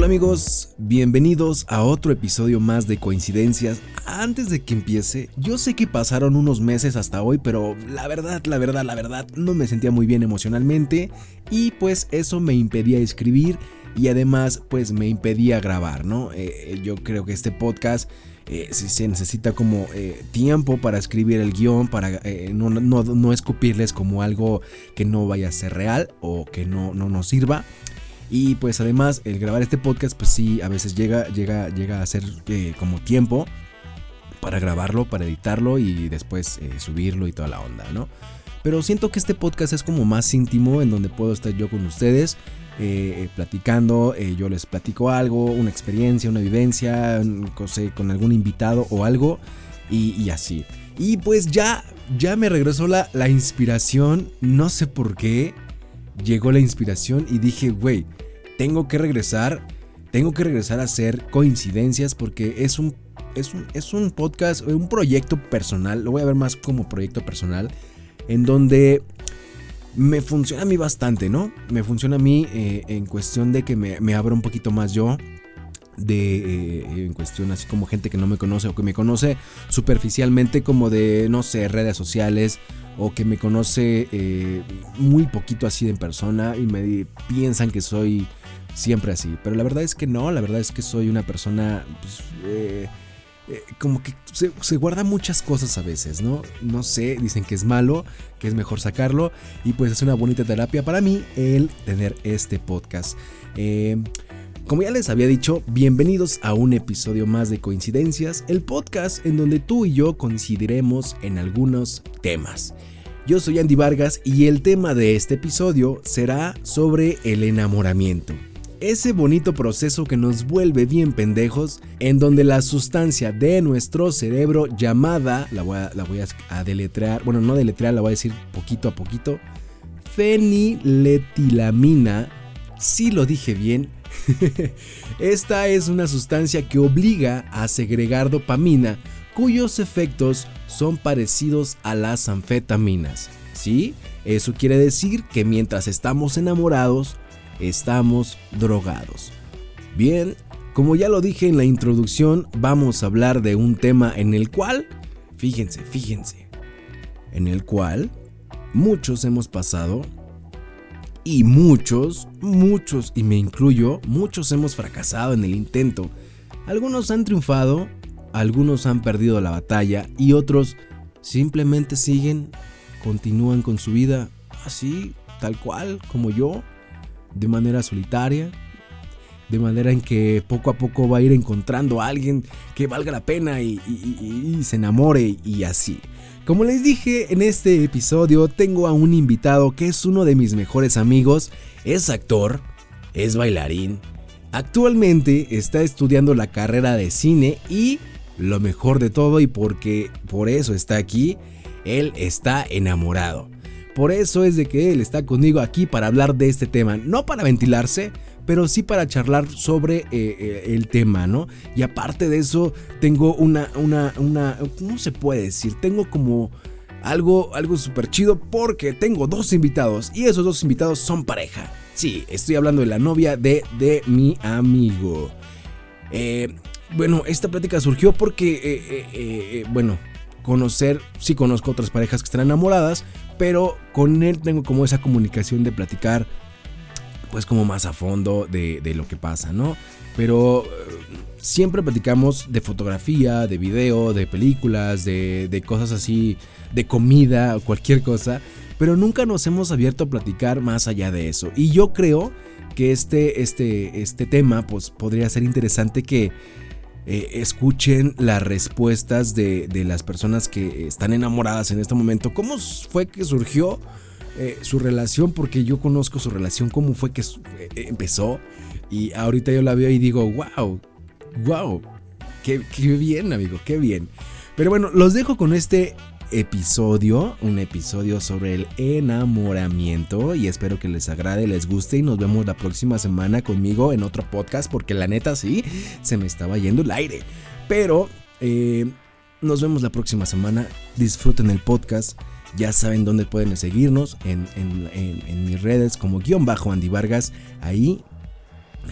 Hola amigos, bienvenidos a otro episodio más de Coincidencias. Antes de que empiece, yo sé que pasaron unos meses hasta hoy, pero la verdad, la verdad, la verdad, no me sentía muy bien emocionalmente y pues eso me impedía escribir y además pues me impedía grabar, ¿no? Eh, yo creo que este podcast eh, si se necesita como eh, tiempo para escribir el guion, para no, no, escupirles como algo que no vaya a ser real o que no, no nos sirva. Y pues además el grabar este podcast pues sí a veces llega, llega, llega a ser eh, como tiempo para grabarlo, para editarlo y después eh, subirlo y toda la onda, ¿no? Pero siento que este podcast es como más íntimo en donde puedo estar yo con ustedes eh, platicando, yo les platico algo, una experiencia, una vivencia, con algún invitado o algo y, así. Y pues ya, ya me regresó la, la inspiración, no sé por qué, llegó la inspiración y dije, güey, tengo que regresar, tengo que regresar a hacer coincidencias porque es un, es un, es un podcast, un proyecto personal, lo voy a ver más como proyecto personal, en donde me funciona a mí bastante, ¿no? Me funciona a mí eh, en cuestión de que me, me abro un poquito más yo, de eh, en cuestión así como gente que no me conoce o que me conoce superficialmente como de no sé redes sociales o que me conoce eh, muy poquito así en persona y me piensan que soy siempre así. Pero la verdad es que no, la verdad es que soy una persona pues, eh, eh, como que se, guarda muchas cosas a veces, ¿no? No sé, dicen que es malo, que es mejor sacarlo y pues es una bonita terapia para mí el tener este podcast. Eh, como ya les había dicho, bienvenidos a un episodio más de Coincidencias, el podcast en donde tú y yo coincidiremos en algunos temas. Yo soy Andy Vargas y el tema de este episodio será sobre el enamoramiento ese bonito proceso que nos vuelve bien pendejos, en donde la sustancia de nuestro cerebro llamada, la voy a, la voy a deletrear, bueno, no deletrear, la voy a decir poquito a poquito, feniletilamina, si lo dije bien, esta es una sustancia que obliga a segregar dopamina, cuyos efectos son parecidos a las anfetaminas. ¿Sí? Eso quiere decir que mientras estamos enamorados, estamos drogados. Bien, como ya lo dije en la introducción, vamos a hablar de un tema en el cual, fíjense, fíjense, en el cual muchos hemos pasado y muchos, muchos, y me incluyo, muchos hemos fracasado en el intento. Algunos han triunfado, algunos han perdido la batalla y otros simplemente siguen, continúan con su vida así, tal cual, como yo, de manera solitaria, de manera en que poco a poco va a ir encontrando a alguien que valga la pena y, se enamore y así. Como les dije en este episodio, tengo a un invitado que es uno de mis mejores amigos, es actor, es bailarín, actualmente está estudiando la carrera de cine y lo mejor de todo y porque por eso está aquí, él está enamorado. Por eso es de que él está conmigo aquí para hablar de este tema, no para ventilarse, pero sí para charlar sobre eh, eh, el tema, ¿no? Y aparte de eso, tengo una, una, una, ¿cómo se puede decir? Tengo como algo, algo súper chido porque tengo dos invitados y esos dos invitados son pareja. Sí, estoy hablando de la novia de, de mi amigo. Eh, bueno, esta plática surgió porque, bueno, conocer, sí conozco otras parejas que están enamoradas, pero con él tengo como esa comunicación de platicar pues como más a fondo de, lo que pasa, ¿no? Pero eh, siempre platicamos de fotografía, de video, de películas, de, cosas así, de comida cualquier cosa, pero nunca nos hemos abierto a platicar más allá de eso. Y yo creo que este, este, este tema pues podría ser interesante que eh, escuchen las respuestas de, las personas que están enamoradas en este momento. ¿Cómo fue que surgió eh, su relación? Porque yo conozco su relación, cómo fue que eh, empezó. Y ahorita yo la veo y digo, wow, wow, qué, qué bien, amigo, qué bien. Pero bueno, los dejo con este episodio, un episodio sobre el enamoramiento y espero que les agrade, les guste y nos vemos la próxima semana conmigo en otro podcast porque la neta sí, se me estaba yendo el aire. Pero eh, nos vemos la próxima semana, disfruten el podcast, ya saben dónde pueden seguirnos en, mis redes como guion bajo Andy Vargas, ahí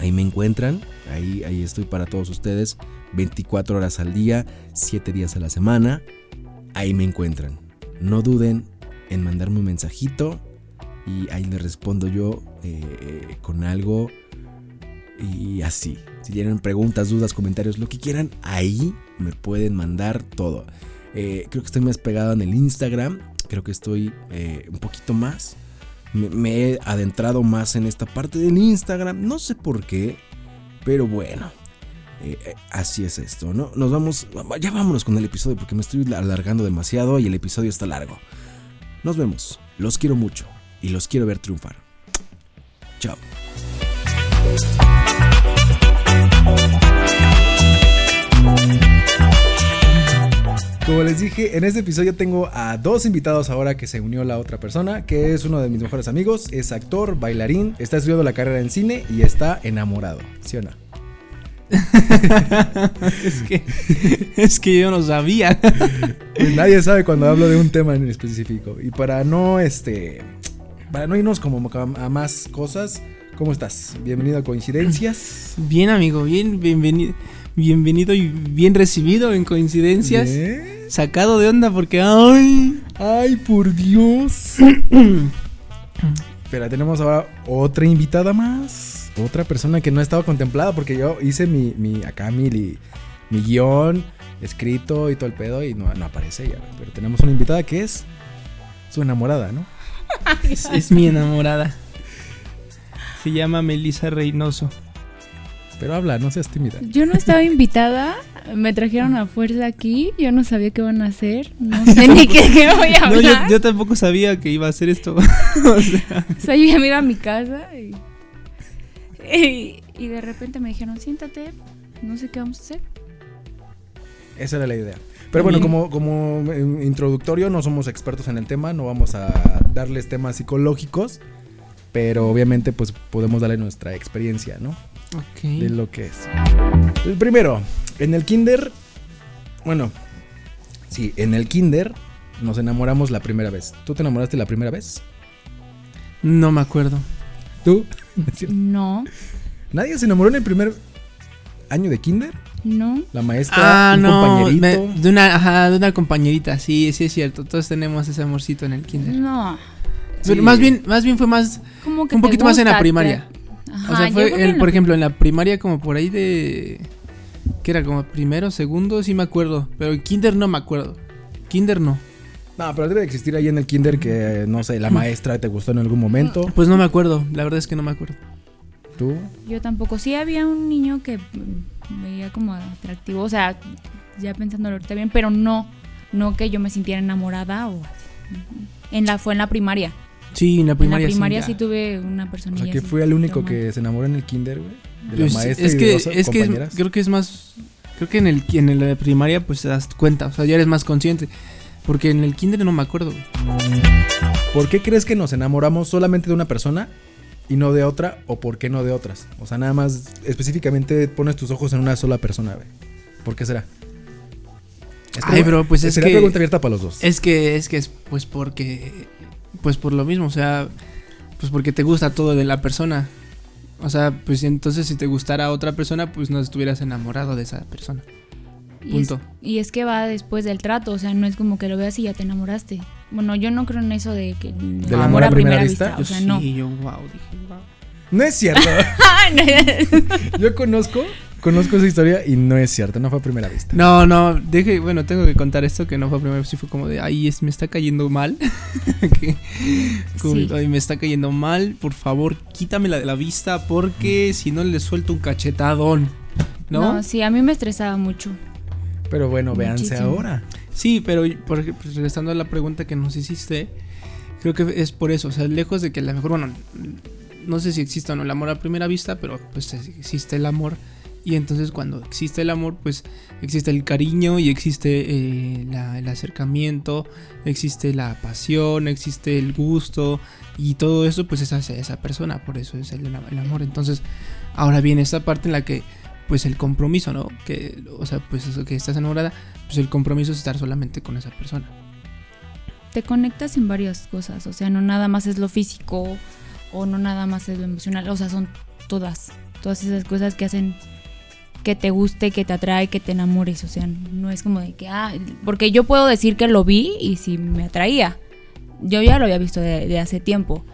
Ahí me encuentran, ahí, ahí estoy para todos ustedes, 24 horas al día, 7 días a la semana, ahí me encuentran. No duden en mandarme un mensajito y ahí les respondo yo eh, con algo y así. Si tienen preguntas, dudas, comentarios, lo que quieran, ahí me pueden mandar todo. Eh, creo que estoy más pegado en el Instagram, creo que estoy eh, un poquito más. Me, he adentrado más en esta parte del Instagram, no sé por qué, pero bueno, así es esto, ¿no? Nos vamos, ya vámonos con el episodio porque me estoy alargando demasiado y el episodio está largo. Nos vemos, los quiero mucho y los quiero ver triunfar. Chao. Como les dije, en este episodio tengo a dos invitados ahora que se unió la otra persona, que es uno de mis mejores amigos, es actor, bailarín, está estudiando la carrera en cine y está enamorado, ¿sí o no? es, que, es que yo no sabía. Pues nadie sabe cuando hablo de un tema en específico. Y para no, este, para no irnos como a más cosas, ¿cómo estás? Bienvenido a Coincidencias. Bien, amigo, bien, bienvenido. Bienvenido y bien recibido en Coincidencias. Sacado de onda porque ¡ay! ¡Ay, por Dios! Pero tenemos ahora otra invitada más. Otra persona que no estaba contemplada porque yo hice mi, mi acá mi, mi guion escrito y todo el pedo y no, no aparece ella. Pero tenemos una invitada que es su enamorada, ¿no? es, mi enamorada. Se llama Melissa Reynoso. Pero habla, no seas tímida. Yo no estaba invitada, me trajeron a fuerza aquí, yo no sabía qué iban a hacer, no sé ni qué, voy a hablar. No, yo, tampoco sabía que iba a hacer esto. o, sea. yo ya me iba a mi casa y, y, de repente me dijeron, siéntate, no sé qué vamos a hacer. Esa era la idea. Pero bueno, como, como introductorio, no somos expertos en el tema, no vamos a darles temas psicológicos, pero obviamente pues podemos darle nuestra experiencia, ¿no? De lo que es. El primero, en el kinder, bueno, sí, en el kinder nos enamoramos la primera vez. ¿Tú te enamoraste la primera vez? No me acuerdo. ¿Tú? No. ¿Nadie se enamoró en el primer año de kinder? No. La maestra, ah, un compañerito. de una, ajá, de una compañerita, sí, sí es cierto. Todos tenemos ese amorcito en el kinder. No. más bien, más bien fue más un poquito más en la primaria. O sea, fue, por ejemplo, en la primaria como por ahí de que era como primero, segundo, sí me acuerdo, pero el kinder no me acuerdo. Kinder no. No, pero debe existir ahí en el kinder que no sé, la maestra te gustó en algún momento. Pues no me acuerdo, la verdad es que no me acuerdo. ¿Tú? Yo tampoco. Sí había un niño que veía como atractivo, o sea, ya pensándolo ahorita bien, pero no, no que yo me sintiera enamorada o En la, fue en la primaria. Sí, en la primaria. En la primaria sí, tuve una persona. O sea, que fue el único que se enamoró en el kinder, güey. De la pues, maestra es que, es que creo que es más, creo que en el en la primaria pues te das cuenta, o sea, ya eres más consciente. Porque en el kinder no me acuerdo. ¿Por qué crees que nos enamoramos solamente de una persona y no de otra o por qué no de otras? O sea, nada más específicamente pones tus ojos en una sola persona, güey. ¿Por qué será? Ay, bro, pues es que pregunta abierta para los dos. Es que es que es pues porque pues por lo mismo, o sea, pues porque te gusta todo de la persona. O sea, pues entonces si te gustara otra persona, pues no estuvieras enamorado de esa persona. Punto. Y es, que va después del trato, o sea, no es como que lo veas y ya te enamoraste. Bueno, yo no creo en eso de que ¿De amor a primera, vista? o sea, no. yo, wow, dije, wow. No es cierto. yo conozco, conozco esa historia y no es cierto, no fue a primera vista. No, no, deje, bueno, tengo que contar esto que no fue a primera vista, sí fue como de, ay, es, me está cayendo mal. ay, me está cayendo mal, por favor, quítamela de la vista porque si no le suelto un cachetadón. ¿No? No, sí, a mí me estresaba mucho. Pero bueno, véanse ahora. Sí, pero pues, regresando a la pregunta que nos hiciste, creo que es por eso. O sea, lejos de que a lo mejor, bueno, no sé si existe o no el amor a primera vista, pero pues existe el amor. Y entonces cuando existe el amor, pues existe el cariño y existe eh, el acercamiento, existe la pasión, existe el gusto y todo eso pues es hacia esa persona, por eso es el, el amor. Entonces ahora viene esta parte en la que pues el compromiso, ¿no? Que, o sea, pues eso que estás enamorada, pues el compromiso es estar solamente con esa persona. Te conectas en varias cosas, o sea, no nada más es lo físico o no nada más es lo emocional, o sea, son todas. todas esas cosas que hacen que te guste, que te atrae, que te enamores. O sea, no es como de que, ah, porque yo puedo decir que lo vi y si me atraía. Yo ya lo había visto de, de hace tiempo.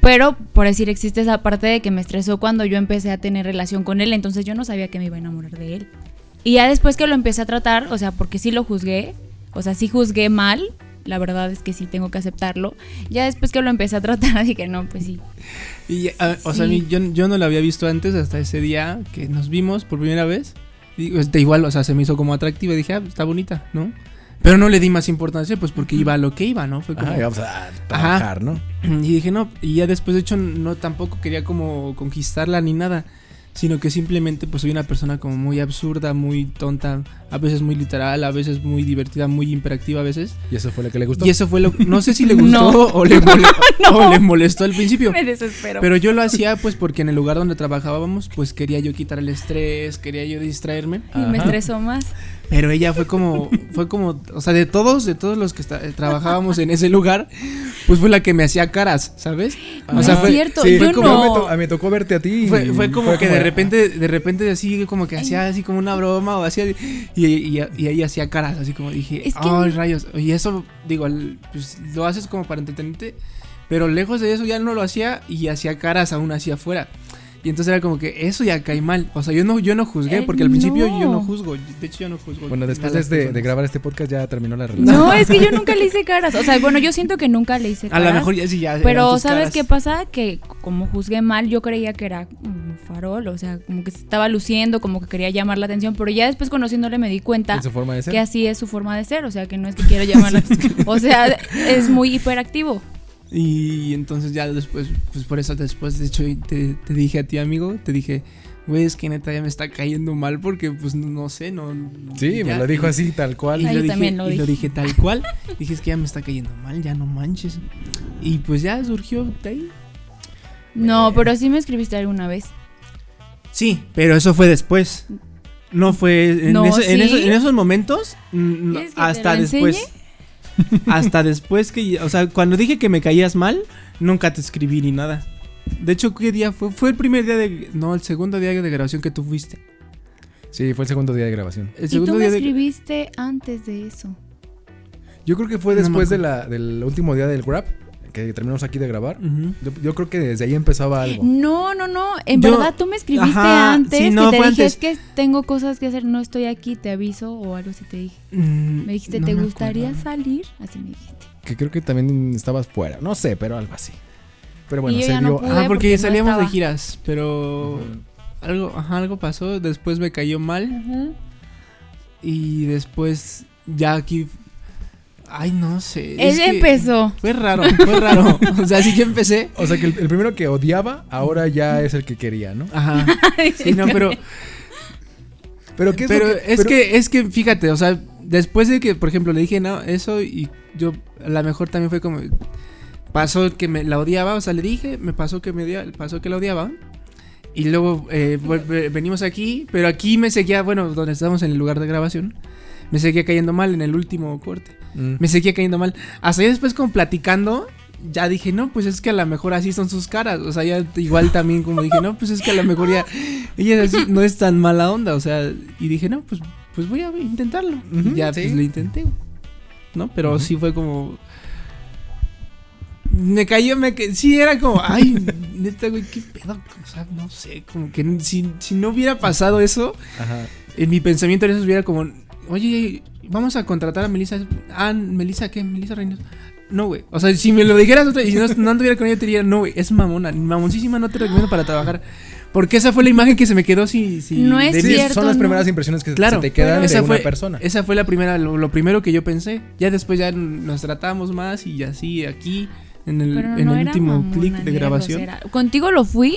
Pero, por decir, existe esa parte de que me estresó cuando yo empecé a tener relación con él, entonces yo no sabía que me iba a enamorar de él. Y ya después que lo empecé a tratar, o sea, porque sí lo juzgué, o sea, sí juzgué mal, la verdad es que sí tengo que aceptarlo. Ya después que lo empecé a tratar, dije, no, pues sí. Y, a- o sea, a mí, Sí. yo, yo no lo había visto antes hasta ese día que nos vimos por primera vez. Y, este, igual, o sea, se me hizo como atractiva. Dije, ah, está bonita, ¿no? Pero no le di más importancia, pues porque iba a lo que iba, ¿no? Fue como. Ajá, y vamos a trabajar, ¿no? Y dije, no, y ya después, de hecho, no tampoco quería como conquistarla ni nada, sino que simplemente pues soy una persona como muy absurda, muy tonta, a veces muy literal, a veces muy divertida, muy hiperactiva a veces. Y eso fue lo que le gustó. Y eso fue lo no sé si le gustó No. o, le mole- o le molestó al principio. Me desespero. Pero yo lo hacía pues porque en el lugar donde trabajábamos pues quería yo quitar el estrés, quería yo distraerme. y me estresó más. Pero ella fue como, fue como, o sea, de todos, de todos los que eh, trabajábamos en ese lugar, pues fue la que me hacía caras, ¿sabes? No o sea, es fue, cierto, Sí, yo fue como- no. me, to- tocó verte a ti. fue, fue como que de ah, repente, de repente así como que hacía así como una broma o hacía y, y, y ahí hacía caras, así como dije, Es que- ay rayos, y eso digo, pues lo haces como para entretenerte, pero lejos de eso ya no lo hacía y hacía caras aún hacia afuera. Y entonces era como que eso ya cae mal. O sea, yo no, yo no juzgué, Eh, porque al principio no. yo no juzgo. De hecho, yo no juzgo. Bueno, a después las de, grabar este podcast ya terminó la relación. No, es que yo nunca le hice caras. O sea, bueno, yo siento que nunca le hice A caras. lo mejor ya sí, ya. eran Pero tus ¿sabes caras. qué pasa? Que como juzgué mal, yo creía que era un farol, o sea, como que se estaba luciendo, como que quería llamar la atención, pero ya después conociéndole me di cuenta En su forma de ser. que así es su forma de ser, o sea, que no es que quiera llamar la atención. O sea, es muy hiperactivo. Y entonces ya después, pues por eso después, de hecho, te, te dije a ti, amigo, te dije, güey, es que neta ya me está cayendo mal porque, pues, no, no sé, no... Sí, me ya". lo dijo así, tal cual. Y Ah, lo yo dije, también lo y lo dije. dije tal cual. dije, es que ya me está cayendo mal, ya no manches. Y pues ya surgió de ahí. No, pero sí me escribiste alguna vez. Sí, pero eso fue después. No fue en, esos, en esos momentos, mm, no, ¿Quieres que te hasta después. enseñe? hasta después que, o sea, cuando dije que me caías mal, nunca te escribí ni nada. De hecho, ¿qué día fue? Fue el primer día de, no, el segundo día de grabación que tú fuiste. Sí, fue el segundo día de grabación. El Y tú me día de escribiste antes de eso. Yo creo que fue No después de la, del último día del Grab, que terminamos aquí de grabar. Yo, yo creo que desde ahí empezaba algo. No, no, no. En Yo- verdad tú me escribiste Ajá, antes. sí, no, que te dije, antes. es que tengo cosas que hacer, no estoy aquí, te aviso o algo así te dije. Mm, Me dijiste, no ¿te me gustaría acuerdo. salir? Así me dijiste. Que creo que también estabas fuera. No sé, pero algo así. Pero bueno, se no dio. Ajá, porque, porque no salíamos de giras, pero algo, ajá, algo pasó, después me cayó mal y después ya aquí Ay, no sé. es Él que empezó. Fue raro, fue raro. o sea, sí que empecé. O sea que el, el primero que odiaba, ahora ya es el que quería, ¿no? Ajá. Sí, no, pero Pero ¿qué es pero lo que- es pero- que es que fíjate, o sea, después de que, por ejemplo, le dije no, eso y yo a lo mejor también fue como pasó que me la odiaba, o sea, le dije, me pasó que me odia- pasó que la odiaba. Y luego eh, venimos aquí, pero aquí me seguía, bueno, donde estábamos en el lugar de grabación, me seguía cayendo mal en el último corte. Mm. Me seguía cayendo mal. Hasta ya después como platicando, ya dije, no, pues es que a lo mejor así son sus caras. O sea, ya igual también como dije, no, pues es que a lo mejor ya ella no es tan mala onda. O sea, y dije, no, pues, pues voy a intentarlo. Ya sí. pues lo intenté. ¿No? Pero sí fue como... Me cayó, me ca- sí era como, ay, neta, güey, qué pedo. O sea, no sé, como que si, si no hubiera pasado eso, Ajá. en mi pensamiento en eso hubiera como, oye, vamos a contratar a Melissa. Ah, ¿Melissa qué? ¿Melissa Reynoso? No, güey. O sea, si me lo dijeras otra y si no, no anduviera con ella, te diría, no, güey, es mamona. Mamoncísima, no te recomiendo para trabajar. Porque esa fue la imagen que se me quedó si... si No es Sí, cierto, son las no. primeras impresiones que Claro, se te quedan esa de una fue- persona. Esa fue la primera, lo, lo primero que yo pensé. Ya después ya nos tratamos más y así aquí, en el, en el último clic de grabación. grosera. ¿Contigo lo fui?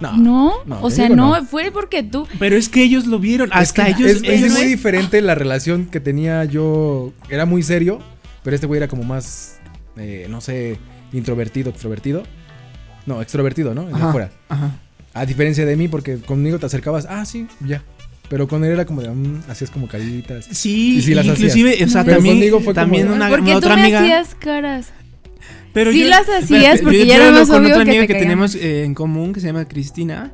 No. No. no, o sea, no, no. fue porque tú. Pero es que ellos lo vieron. Es Hasta que ellos... es, es ellos- muy diferente la relación que tenía yo. Era muy serio, pero este güey era como más, eh, no sé, introvertido, extrovertido. No, extrovertido, ¿no? Ajá. afuera. Ajá. A diferencia de mí, porque conmigo te acercabas, ah, sí, ya. Pero con él era como de, mm, hacías como caritas. Sí, Y sí las inclusive, o sea, Pero también, conmigo fue también una, ¿Por qué una tú otra me amiga... hacías caras? Pero Sí yo- las hacías porque yo- ya yo era más con obvio otra que amiga te que tenemos eh, en común que se llama Cristina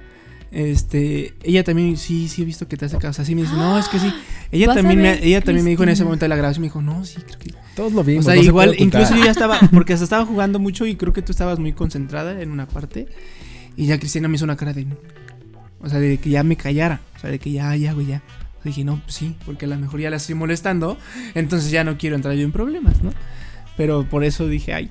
Este, ella también, sí, sí he visto que te hace caso. Así me dice, no, es que sí. Ella también, me, ella también me dijo en ese momento de la grabación, me dijo, no, sí, creo que. Todos lo O vimos. sea, no se igual, incluso yo ya estaba, porque hasta estaba jugando mucho y creo que tú estabas muy concentrada en una parte. Y ya Cristina me hizo una cara de, o sea, de que ya me callara. O sea, de que ya, ya, güey, ya. O sea, dije, no, pues sí, porque a lo mejor ya la estoy molestando. Entonces ya no quiero entrar yo en problemas, ¿no? Pero por eso dije, ay,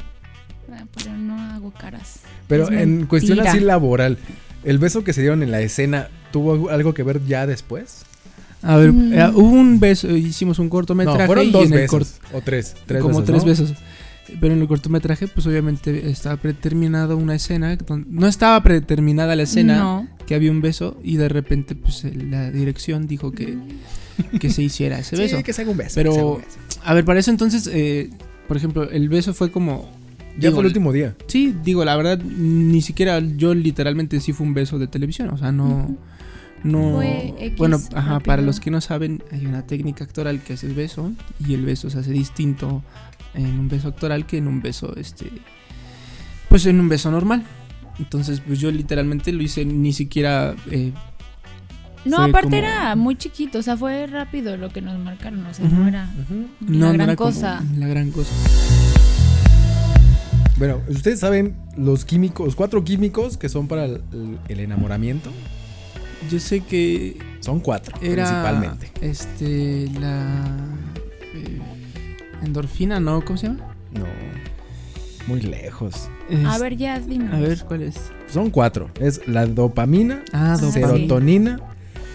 Ah, Pero no hago caras. Pero Es en cuestión así laboral, ¿el beso que se dieron en la escena tuvo algo que ver ya después? A ver, Mm. eh, hubo un beso, hicimos un cortometraje. No, fueron y dos en el besos. O tres. tres como besos, tres ¿no? besos. Pero en el cortometraje, pues obviamente estaba predeterminada una escena. donde- no estaba predeterminada la escena, No. que había un beso, y de repente, pues la dirección dijo que, que se hiciera ese beso. Sí, que se haga un beso. Pero- un beso. A ver, para eso entonces, eh, por ejemplo, el beso fue como. Ya digo, fue el último día. Sí, digo, la verdad, ni siquiera yo literalmente sí fue un beso de televisión. O sea, no. No. Fue X bueno, ajá, para los que no saben, hay una técnica actoral que es el beso. Y el beso se hace distinto en un beso actoral que en un beso, este. Pues en un beso normal. Entonces, pues yo literalmente lo hice ni siquiera. eh, No, aparte como- era muy chiquito, o sea, fue rápido lo que nos marcaron, o sea, Ujú. no era no, la no gran era como cosa. la gran cosa. Bueno, ustedes saben los químicos, los cuatro químicos que son para el, el enamoramiento. Yo sé que Son cuatro, era. principalmente. Este. La. eh, endorfina, ¿no? ¿Cómo se llama? No, muy lejos. A ver, ya dinos. A ver, ¿cuál es? Son cuatro. Es la dopamina, Ah, sí. serotonina,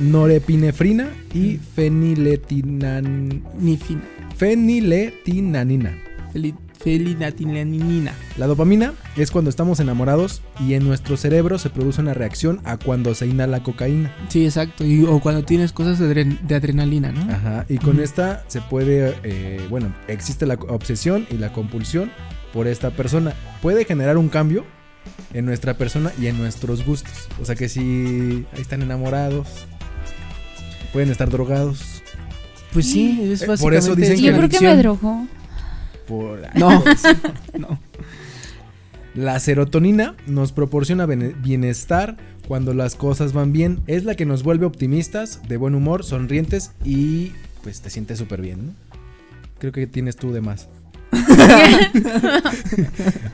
norepinefrina y feniletinan... Ni fin. feniletinanina. Feli- Felinatilanina. La dopamina es cuando estamos enamorados y en nuestro cerebro se produce una reacción a cuando se inhala cocaína. Sí, exacto. Y, o cuando tienes cosas de, adren- de adrenalina, ¿no? Ajá, y con esta se puede, eh, bueno, existe la obsesión y la compulsión por esta persona. Puede generar un cambio en nuestra persona y en nuestros gustos. O sea que si ahí están enamorados, pueden estar drogados. Pues sí, es Eh, básicamente por eso dicen que Yo creo que me drogó. Por... No, no. La serotonina nos proporciona bienestar cuando las cosas van bien. Es la que nos vuelve optimistas, de buen humor, sonrientes y pues te sientes súper bien. ¿no? Creo que tienes tú de más.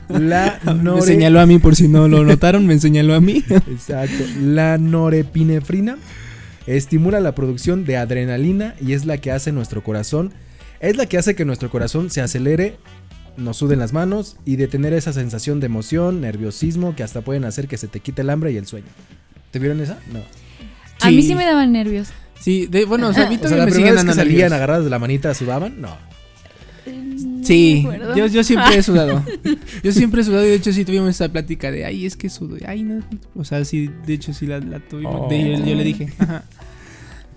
La Me nore- señaló a mí, por si no lo notaron, me señaló a mí. Exacto. La norepinefrina estimula la producción de adrenalina y es la que hace nuestro corazón. Es la que hace que nuestro corazón se acelere, nos suden las manos y de tener esa sensación de emoción, nerviosismo que hasta pueden hacer que se te quite el hambre y el sueño. ¿Te vieron esa? No. A mí sí me daban nervios. Sí, de- bueno, o sea, a mí O sea, todavía la me siguen vez que salían agarradas de la manita sudaban, no. No Sí, yo, yo siempre he sudado. Yo siempre he sudado y de hecho sí tuvimos esa plática de, ay, es que sudo. Ay, no. O sea, sí, de hecho sí la, la tuvimos. de- yo, yo le dije. Ajá.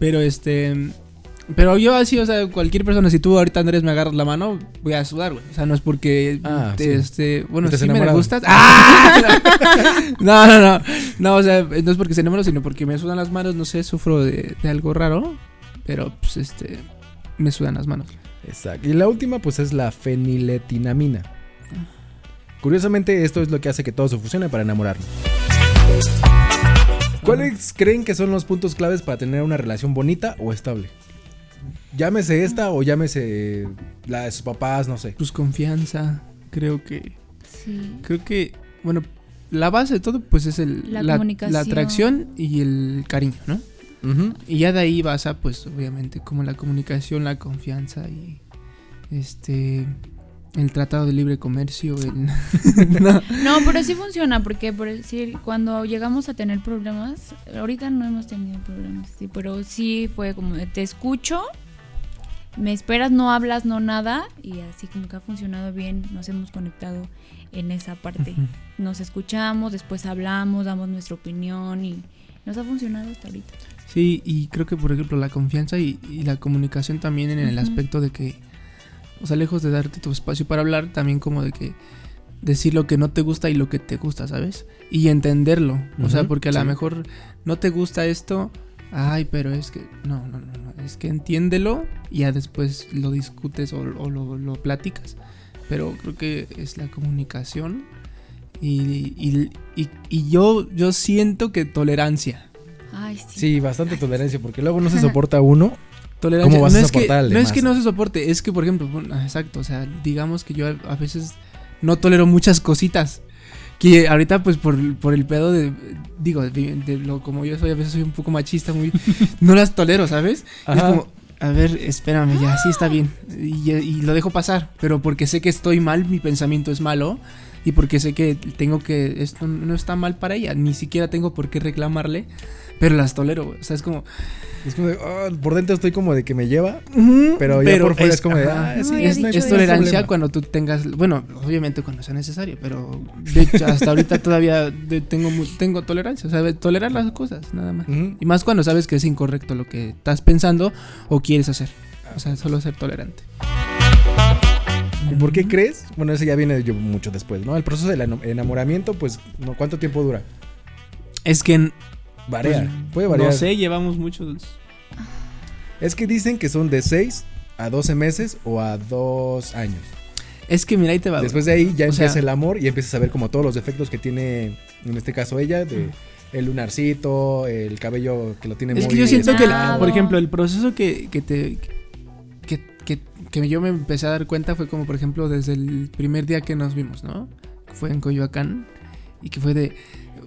Pero este... Pero yo así, o sea, cualquier persona, si tú ahorita Andrés me agarras la mano, voy a sudar, güey. O sea, no es porque, Ah, te- sí. este, bueno, ¿Estás sí me gustas. ¡Ah! No, no, no. No, o sea, no es porque se enamoro, sino porque me sudan las manos, no sé, sufro de, de algo raro. Pero, pues, este, me sudan las manos. Exacto. Y la última, pues, es la feniletinamina. Curiosamente, esto es lo que hace que todo se fusione para enamorarnos. ¿Cuáles creen que son los puntos claves para tener una relación bonita o estable? Llámese esta o llámese la de sus papás, no sé. Pues confianza, creo que Sí. creo que bueno, la base de todo pues es el La la, comunicación. la atracción y el cariño, ¿no? Y ya de ahí basa pues obviamente como la comunicación, la confianza y este el tratado de libre comercio, el no, No, pero sí funciona, porque por decir, cuando llegamos a tener problemas, ahorita no hemos tenido problemas, sí, pero sí fue como de, te escucho, me esperas, no hablas, no nada, y así como que ha funcionado bien, nos hemos conectado en esa parte. Nos escuchamos, después hablamos, damos nuestra opinión y nos ha funcionado hasta ahorita. Sí, y creo que por ejemplo la confianza y, y la comunicación también en el aspecto de que, o sea, lejos de darte tu espacio para hablar, también como de que decir lo que no te gusta y lo que te gusta, ¿sabes? Y entenderlo, o sea, porque a lo mejor no te gusta esto, ay, pero es que, no, no, no, no, es que entiéndelo y ya después lo discutes o, o lo, lo platicas, pero creo que es la comunicación y, y, y- y yo, yo siento que tolerancia. Sí, bastante tolerancia, porque luego no se soporta uno. Tolerancia. ¿Cómo vas no a es que, no es que no se soporte, es que, por ejemplo, bueno, ah, exacto, o sea, digamos que yo a, a veces no tolero muchas cositas. Que ahorita, pues, por, por el pedo de. Digo, de, de lo como yo soy, a veces soy un poco machista, muy. no las tolero, ¿sabes? Es como, a ver, espérame, ya, sí está bien. Y, y lo dejo pasar, pero porque sé que estoy mal, mi pensamiento es malo. Y porque sé que tengo que. Esto no está mal para ella, ni siquiera tengo por qué reclamarle. Pero las tolero, güey. O sea, es como. Es como de, ah, por dentro estoy como de que me lleva, pero ya por fuera es, como de, ah, sí, No, es, tolerancia problema. cuando tú tengas, bueno, obviamente cuando sea necesario, pero de hecho hasta ahorita todavía de- tengo tengo tolerancia, o sea, tolerar las cosas, nada más. Y más cuando sabes que es incorrecto lo que estás pensando o quieres hacer. O sea, solo ser tolerante. ¿Y por qué crees? Bueno, ese ya viene yo mucho después, ¿no? El proceso del enamoramiento, pues, ¿no? ¿cuánto tiempo dura? Es que Varía, pues, puede variar. no sé, llevamos muchos Es que dicen que son de 6 a 12 meses o a 2 años. Es que mira, ahí te va. Después de ahí ya empieza sea- el amor y empiezas a ver como todos los defectos que tiene, en este caso ella, de el lunarcito, el cabello que lo tiene Es muy que yo siento que, el- por ejemplo, el proceso que, que te. Que, que, que yo me empecé a dar cuenta fue como, por ejemplo, desde el primer día que nos vimos, ¿no? Fue en Coyoacán. Y que fue de.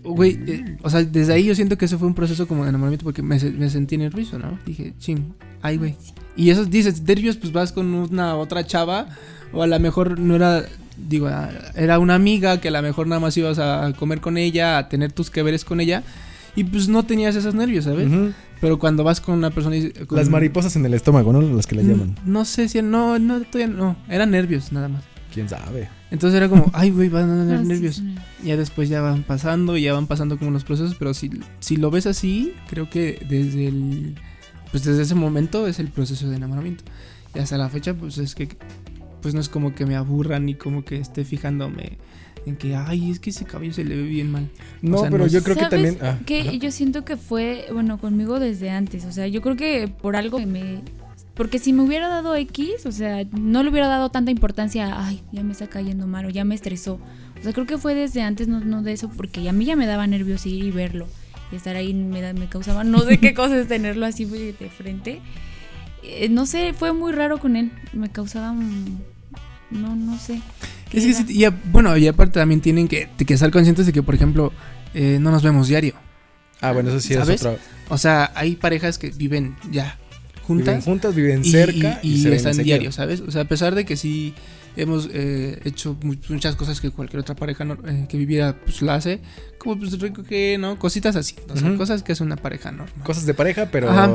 Güey, eh, o sea, desde ahí yo siento que eso fue un proceso como de enamoramiento porque me, se- me sentí nervioso, ¿no? Dije, ching, ay, güey. Y esos dices, nervios, pues vas con una otra chava, o a lo mejor no era, digo, ah, era una amiga que a lo mejor nada más ibas a comer con ella, a tener tus que veres con ella, y pues no tenías esos nervios, ¿sabes? Pero cuando vas con una persona y. con- Las mariposas en el estómago, ¿no? Las que le llaman. Mm, No sé si. No, no, todavía no. Eran nervios, nada más. ¿Quién sabe? Entonces era como, ay, güey, van a tener Ah, sí, nervios. sí. Ya después ya van pasando, ya van pasando como los procesos, pero si, si lo ves así, creo que desde el. Pues desde ese momento es el proceso de enamoramiento. Y hasta la fecha, pues es que. Pues no es como que me aburra ni como que esté fijándome en que, ay, es que ese cabello se le ve bien mal. No, sea, pero no yo creo que ¿Sabes también. ah, que ajá. yo siento que fue, bueno, conmigo desde antes. O sea, yo creo que por algo que me. Porque si me hubiera dado X, o sea, no le hubiera dado tanta importancia a, ay, ya me está cayendo mal o ya me estresó. O sea, creo que fue desde antes, no, no de eso, porque a mí ya me daba nervios ir y verlo. Y estar ahí me, da- me causaba no sé qué cosas tenerlo así de frente. Eh, no sé, fue muy raro con él. Me causaba. No, no sé. ¿Qué Es que sí, y a- bueno, y aparte también tienen que, que estar conscientes de que, por ejemplo, eh, no nos vemos diario. Ah, bueno, eso sí ¿Sabes? es otra. O sea, hay parejas que viven ya Viven juntas juntas, viven cerca y- y, y se están diarios, ¿sabes? O sea, a pesar de que sí hemos eh, hecho mu- muchas cosas que cualquier otra pareja no- eh, que viviera pues la hace, como pues rico que, ¿no? Cositas así, o sea, cosas que hace una pareja normal. Cosas de pareja, pero. Ajá.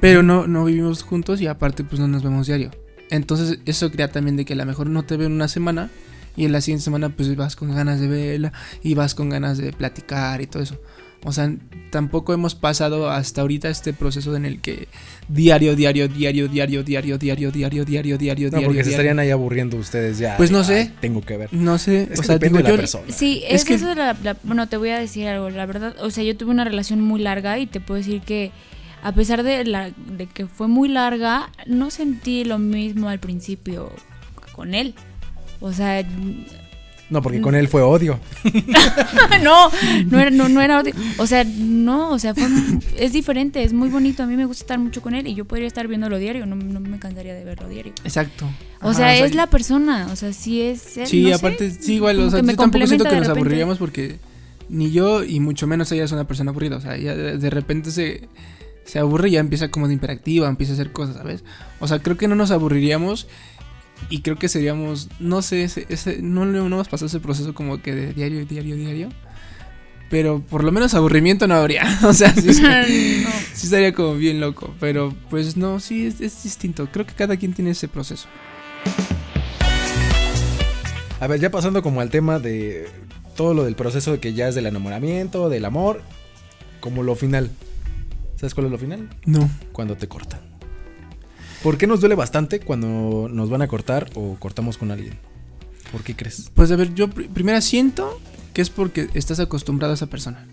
Pero no, no vivimos juntos y aparte pues no nos vemos diario. Entonces eso crea también de que a lo mejor no te veo en una semana y en la siguiente semana pues vas con ganas de verla y vas con ganas de platicar y todo eso. O sea, tampoco hemos pasado hasta ahorita este proceso en el que diario, diario, diario, diario, diario, diario, diario, diario, diario, No, diario. porque se estarían ahí aburriendo ustedes ya. Pues no sé. tengo que ver. No sé, o sea, depende de la persona. Sí, Es que- eso de la, la- Bueno, te voy a decir algo. La verdad, o sea, yo tuve una relación muy larga y te puedo decir que a pesar de, la, de que fue muy larga, no sentí lo mismo al principio con él. O sea, No, porque con él fue odio. no, no era, no, no era odio. O sea, no, o sea, fue, es diferente, es muy bonito. A mí me gusta estar mucho con él y yo podría estar viéndolo diario, no, no me cansaría de verlo diario. Exacto. O Ajá, sea, es la persona, o sea, sí es... él, Sí, no sé, aparte, sí, igual, o sea, que me yo tampoco siento que nos aburriríamos porque ni yo y mucho menos ella es una persona aburrida. O sea, ella de, repente se, se aburre y ya empieza como de interactiva, empieza a hacer cosas, ¿sabes? O sea, creo que no nos aburriríamos y creo que seríamos, no sé, ese, ese- no, no hemos pasado ese proceso como que de diario, diario, diario. Pero por lo menos aburrimiento no habría. O sea, sí, sí, No. sí estaría como bien loco. Pero pues no, sí, es, es distinto. Creo que cada quien tiene ese proceso. A ver, ya pasando como al tema de todo lo del proceso de que ya es del enamoramiento, del amor, como lo final. ¿Sabes cuál es lo final? No. Cuando te cortan. ¿Por qué nos duele bastante cuando nos van a cortar o cortamos con alguien? ¿Por qué crees? Pues a ver, yo pr- primero siento que es porque estás acostumbrado a esa persona.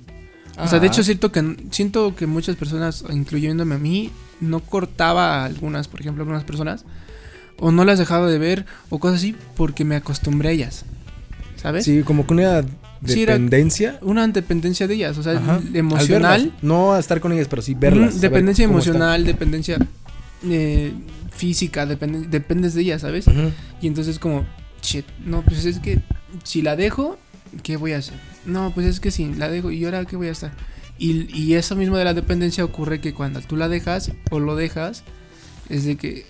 O sea, de Ah. hecho siento que siento que muchas personas, incluyéndome a mí, no cortaba a algunas, por ejemplo, algunas personas o no las dejaba de ver o cosas así porque me acostumbré a ellas. ¿Sabes? Sí, como que una Sí, era- dependencia. Una dependencia de ellas, o sea, Ajá, al emocional. verlas. No a estar con ellas, pero sí verlas. Dependencia emocional, dependencia eh, física, depende- dependes de ella, ¿sabes? Y entonces como, shit, no, pues es que si la dejo, ¿qué voy a hacer? No, pues es que si la dejo, ¿y ahora qué voy a estar? Y, y eso mismo de la dependencia ocurre que cuando tú la dejas o lo dejas, es de que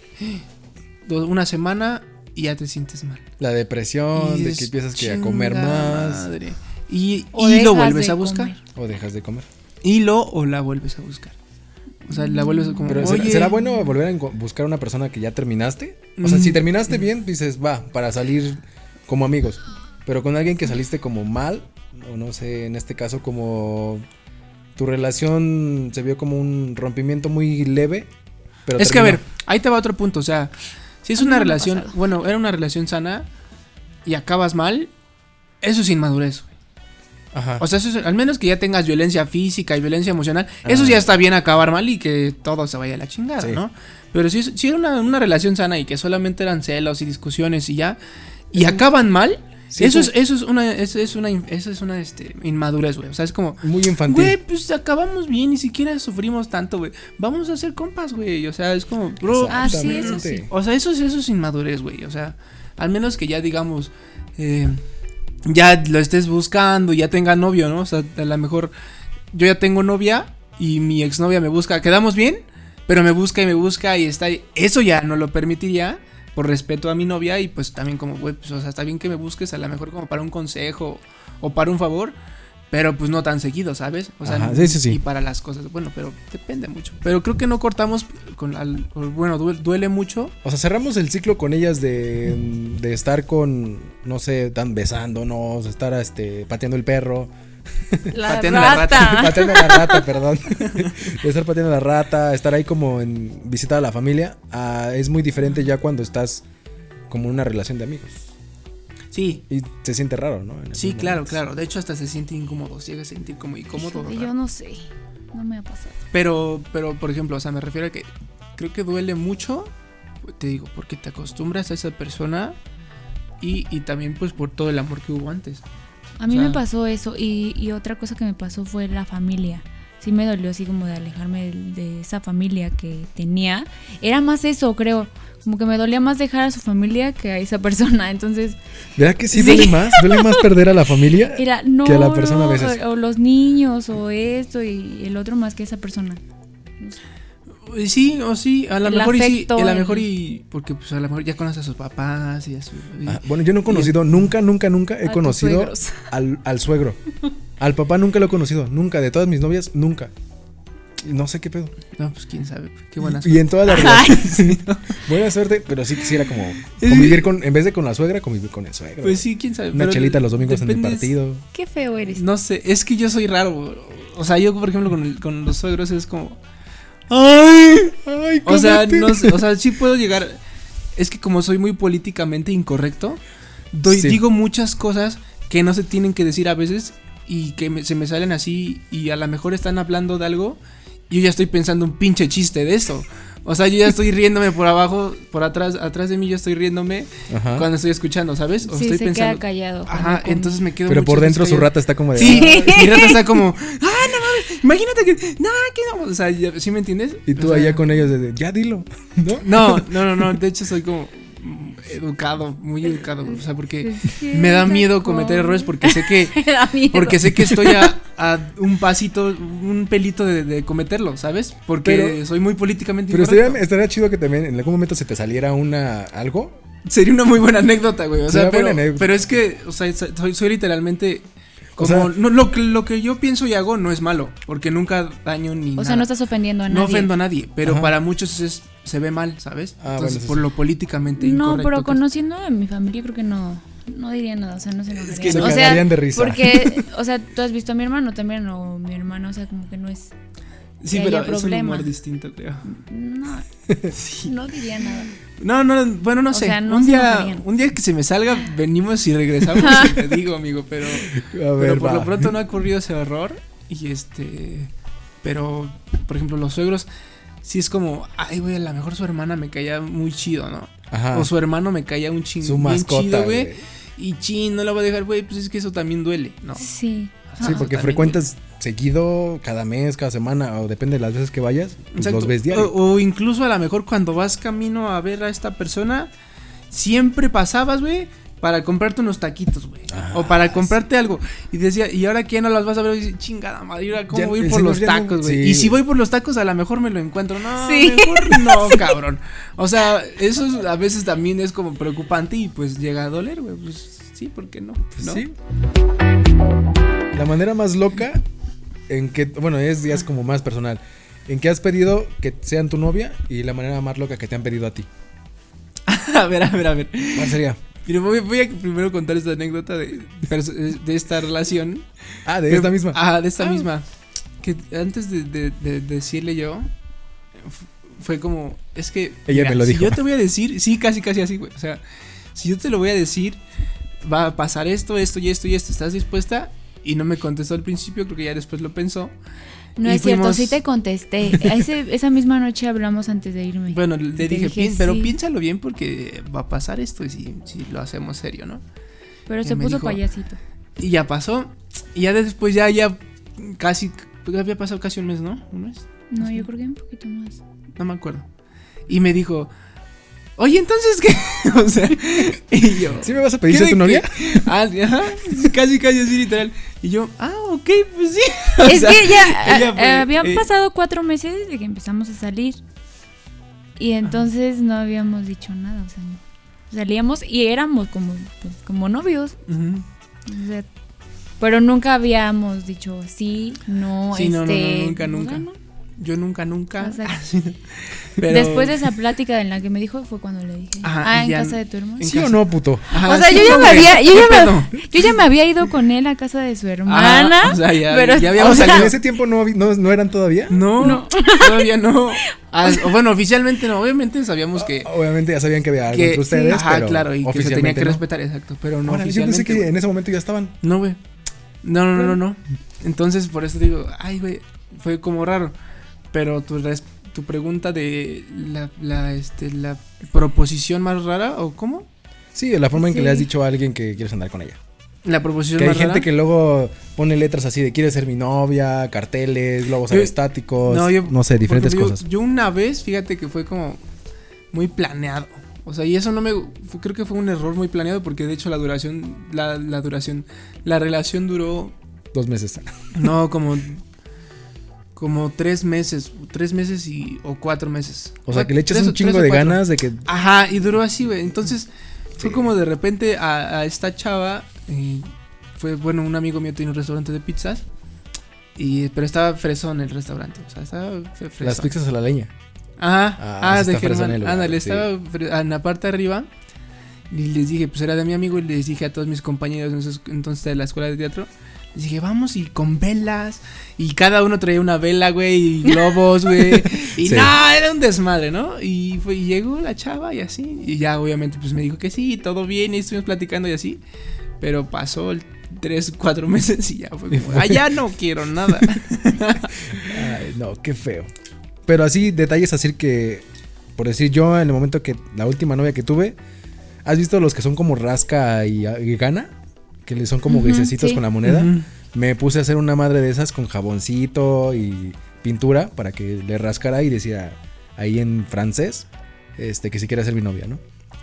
una semana y ya te sientes mal. La depresión, Y de que empiezas que a comer "Chinga más. madre". Y, y lo vuelves a buscar. comer. O dejas de comer. Y lo o la vuelves a buscar. O sea, la vuelves a como, Pero ¿será, "Oye". será bueno volver a buscar una persona que ya terminaste? O sea, si Mm. terminaste bien, dices, va, para salir como amigos. Pero con alguien que saliste como mal, o no sé, en este caso como tu relación se vio como un rompimiento muy leve. Pero es que a ver, ahí te va otro punto. O sea, si es A una relación, bueno, era una relación sana y acabas mal, eso es inmadurez. güey. Ajá. O sea, eso es- al menos que ya tengas violencia física y violencia emocional, eso Ah. ya está bien acabar mal y que todo se vaya a la chingada, Sí. ¿no? Pero si, si era una, una relación sana y que solamente eran celos y discusiones y ya, y acaban mal, Sí, eso, es es, eso es una, eso es una, in- eso es una este, inmadurez, güey. O sea, es como, muy infantil. Güey, pues acabamos bien, ni siquiera sufrimos tanto, güey. Vamos a ser compas, güey. O sea, es como, bro. Ah, sí, eso sí. O sea, eso es, eso es inmadurez, güey. O sea, al menos que ya digamos, eh, ya lo estés buscando, ya tenga novio, ¿no? O sea, a lo mejor yo ya tengo novia y mi exnovia me busca. Quedamos bien, pero me busca y me busca y está. Eso ya no lo permitiría por respeto a mi novia y pues también como, pues o sea, está bien que me busques a lo mejor como para un consejo o para un favor. Pero pues no tan seguido, ¿sabes? O sea, Ajá, sí, sí, sí. y para las cosas, bueno, pero depende mucho. Pero creo que no cortamos con la, bueno, duele, duele mucho. O sea, cerramos el ciclo con ellas de, de estar con, no sé, tan besándonos, estar este, pateando el perro, La Pateando la rata. pateando la rata, perdón, de estar pateando la rata, estar ahí como en visitar a la familia, ah, es muy diferente ya cuando estás como en una relación de amigos. Sí, Y se siente raro, ¿no? En sí, claro, momentos. claro. De hecho, hasta se siente incómodo. Llega a sentir como incómodo. Híjole, yo no sé. No me ha pasado. Pero, pero, por ejemplo, o sea, me refiero a que creo que duele mucho, te digo, porque te acostumbras a esa persona y, y también pues por todo el amor que hubo antes. A mí O sea- me pasó eso y, y otra cosa que me pasó fue la familia. Sí me dolió así como de alejarme de, de esa familia que tenía. Era más eso, creo. Como que me dolía más dejar a su familia que a esa persona. Entonces, ¿Verdad que sí, Sí. duele más? ¿Duele más perder a la familia? era no, Que a la persona a no, veces. O, o los niños, o esto y el otro más que esa persona. Y Sí, o sí, a lo mejor y sí, a lo mejor y porque pues a lo mejor ya conoces a sus papás y a su y- Ah, bueno, yo no he conocido, nunca, nunca, nunca he conocido al, al suegro. Al papá nunca lo he conocido, nunca. De todas mis novias, nunca. No sé qué pedo. No, pues quién sabe, qué buena Y en todas las. Buena suerte, pero sí quisiera como convivir con, en vez de con la suegra, convivir con el suegro. Pues sí, quién sabe. Una pero chelita los domingos en el partido. Qué feo eres. No sé, es que yo soy raro. O sea, yo, por ejemplo, con, el- con los suegros es como. ¡Ay! Ay, O sea, no o sea, sí puedo llegar. Es que como soy muy políticamente incorrecto, doy, Sí. digo muchas cosas que no se tienen que decir a veces y que me- se me salen así y a lo mejor están hablando de algo y yo ya estoy pensando un pinche chiste de eso. O sea, yo ya estoy riéndome por abajo, por atrás, atrás de mí yo estoy riéndome Ajá. cuando estoy escuchando, ¿sabes? O sí, estoy se pensando. queda callado. Ajá, entonces me quedo Pero por dentro su rata está como de. Sí, mi rata está como, ah, no imagínate que, no, que no, o sea, ya- ¿sí me entiendes? Y tú O sea, allá con ellos de, ya dilo, ¿no? No, no, no, no, de hecho soy como educado, muy educado, o sea, porque me da miedo cometer errores porque sé que, Me da miedo. porque sé que estoy a, a un pasito, un pelito de, de cometerlo, ¿sabes? Porque Pero- soy muy políticamente Pero estaría, estaría chido que también en algún momento se te saliera una algo. Sería una muy buena anécdota, güey. O sea, pero, buena anécdota. pero es que, o sea, soy, soy literalmente. O Como, sea- no, lo, que- lo que yo pienso y hago no es malo, porque nunca daño ni O nada. sea, no estás ofendiendo a nadie. No ofendo a nadie, pero Ajá. para muchos es- se ve mal, ¿sabes? Ah, Entonces, bueno, sí, por sí. lo políticamente No, incorrecto. pero conociendo a mi familia creo que no, no diría nada, o sea, no se enojarían. que se o sea, de risa. Porque, o sea, tú has visto a mi hermano también, o mi hermano, o sea, como que no es... Sí, pero es un humor distinto, creo. No, no diría nada. No, no, bueno, no O sé. sea, no un, día, un día que se me salga, venimos y regresamos y te digo, amigo, pero... A Pero por va. lo pronto no ha ocurrido ese error. Y este. Pero, por ejemplo, los suegros. Sí es como, ay, güey, a lo mejor su hermana me caía muy chido, ¿no? Ajá. O su hermano me caía un chingo. Su bien mascota, chido, güey. Y chin, no la voy a dejar, güey, pues es que eso también duele, ¿no? Sí. Sí, porque frecuentas seguido, cada mes, cada semana, o depende de las veces que vayas, pues los ves diario. O, o incluso a lo mejor cuando vas camino a ver a esta persona, siempre pasabas, güey, para comprarte unos taquitos, güey. Ah, o para comprarte algo. Y decía, y ahora que ya no las vas a ver, y dices, chingada madre, ¿y ahora ¿cómo Ya, voy por los tacos, güey? sí. Y si voy por los tacos, a lo mejor me lo encuentro. No, Sí. mejor no, cabrón. O sea, eso es- a veces también es como preocupante y pues llega a doler, güey. Pues sí, ¿por qué no? Pues ¿No? sí. La manera más loca en que, bueno, es ya es como más personal, en que has pedido que sean tu novia y la manera más loca que te han pedido a ti. a ver, a ver, a ver. ¿Cuál sería? Mira, voy, voy a primero contar esta anécdota de, de esta relación. Ah, de esta misma. Ah, de esta Ah. misma. Que antes de, de- de decirle yo, fue como, es que... Ella me lo si dijo. yo te voy a decir, sí, casi, casi así, güey. O sea, si yo te lo voy a decir, va a pasar esto, esto y esto y esto. ¿Estás dispuesta? Y no me contestó al principio, creo que ya después lo pensó. No Y es cierto, sí te contesté. Ese- esa misma noche hablamos antes de irme. Bueno, le Te dije, dije, "Pi- pero sí". piénsalo bien porque va a pasar esto y si, si lo hacemos serio, ¿no? Pero y se puso dijo- payasito. Y ya pasó. Y ya después ya, ya casi, pues había pasado casi un mes, ¿no? ¿Un mes? No, yo creo que un poquito más. No me acuerdo. Y me dijo, oye, entonces qué, o sea, y yo. ¿Sí me vas a pedir ¿qué ser de tu novia? Ah, ajá, casi, casi así literal. Y yo, ah, ok, pues sí. O Es sea, que ya ella eh, habían eh, pasado cuatro meses desde que empezamos a salir. Y entonces no habíamos dicho nada. O sea, salíamos y éramos como, pues, como novios. ujú. O sea, pero nunca habíamos dicho sí, no, Sí, no, no, no, este. nunca, nunca. No. Yo nunca, nunca. O sea, Pero- Después de esa plática en la que me dijo fue cuando le dije, Ajá, ah, en ya- casa de tu hermano. ¿Sí o no, puto? Ajá, o sea, sí, yo ya no, me había, yo ¿qué ya me, yo ya me había ido con él a casa de su hermana. Ajá, o sea, ya, pero- ya O habíamos sea, salido. en ese tiempo no, no, no eran todavía. No, No. todavía no. Ah, o bueno, oficialmente no. Obviamente sabíamos que. Obviamente ya sabían que había algo que entre ustedes, ajá, pero claro, y que se tenía oficialmente que no. respetar, exacto. Pero no Órale, yo pensé oficialmente. que en ese momento ya estaban. No, güey. No, no, no, no, no. Entonces, por eso digo, ay, güey, fue como raro. Pero tu, res- tu pregunta de la, la, este, la proposición más rara, ¿o cómo? Sí, la forma en que le has dicho a alguien que quieres andar con ella. La proposición Que hay más gente rara. que luego pone letras así de quiere ser mi novia, carteles, globos Yo- aerostáticos, no, yo- sé, diferentes cosas. Yo, yo una vez, fíjate que fue como muy planeado. O sea, y eso no me. fue- creo que fue un error muy planeado porque de hecho la duración. La, la duración. La relación duró. Dos meses. No, como. Como tres meses. Tres meses y. O cuatro meses. O sea, que le echas Tres un chingo de cuatro. ganas de que... Ajá, y duró así, güey. Entonces, fue como de repente a, a esta chava. fue, bueno, un amigo mío tiene un restaurante de pizzas. Y, pero estaba fresón el restaurante. O sea, estaba fresón. Las pizzas a la leña. Ajá, Ah, ah, de Germán. Ándale, sí. estaba en la parte de arriba. Y les dije, pues era de mi amigo. Y les dije a todos mis compañeros entonces de la escuela de teatro. Les dije, vamos y con velas. Y cada uno traía una vela, güey, y globos, güey. Y Sí. no, era un desmadre, ¿no? Y, fue, y llegó la chava y así. Y ya, obviamente, pues me dijo que sí, todo bien. Y estuvimos platicando y así. Pero pasó el tres, cuatro meses y ya fue como, ah, ya no quiero nada. Ay, no, qué feo. Pero así, detalles así que, por decir yo, en el momento que la última novia que tuve, ¿has visto los que son como rasca y, y gana? Que le son como Ujú, grisecitos sí. con la moneda. Me puse a hacer una madre de esas con jaboncito y pintura para que le rascara y decía ahí en francés este que si quiere ser mi novia, ¿no?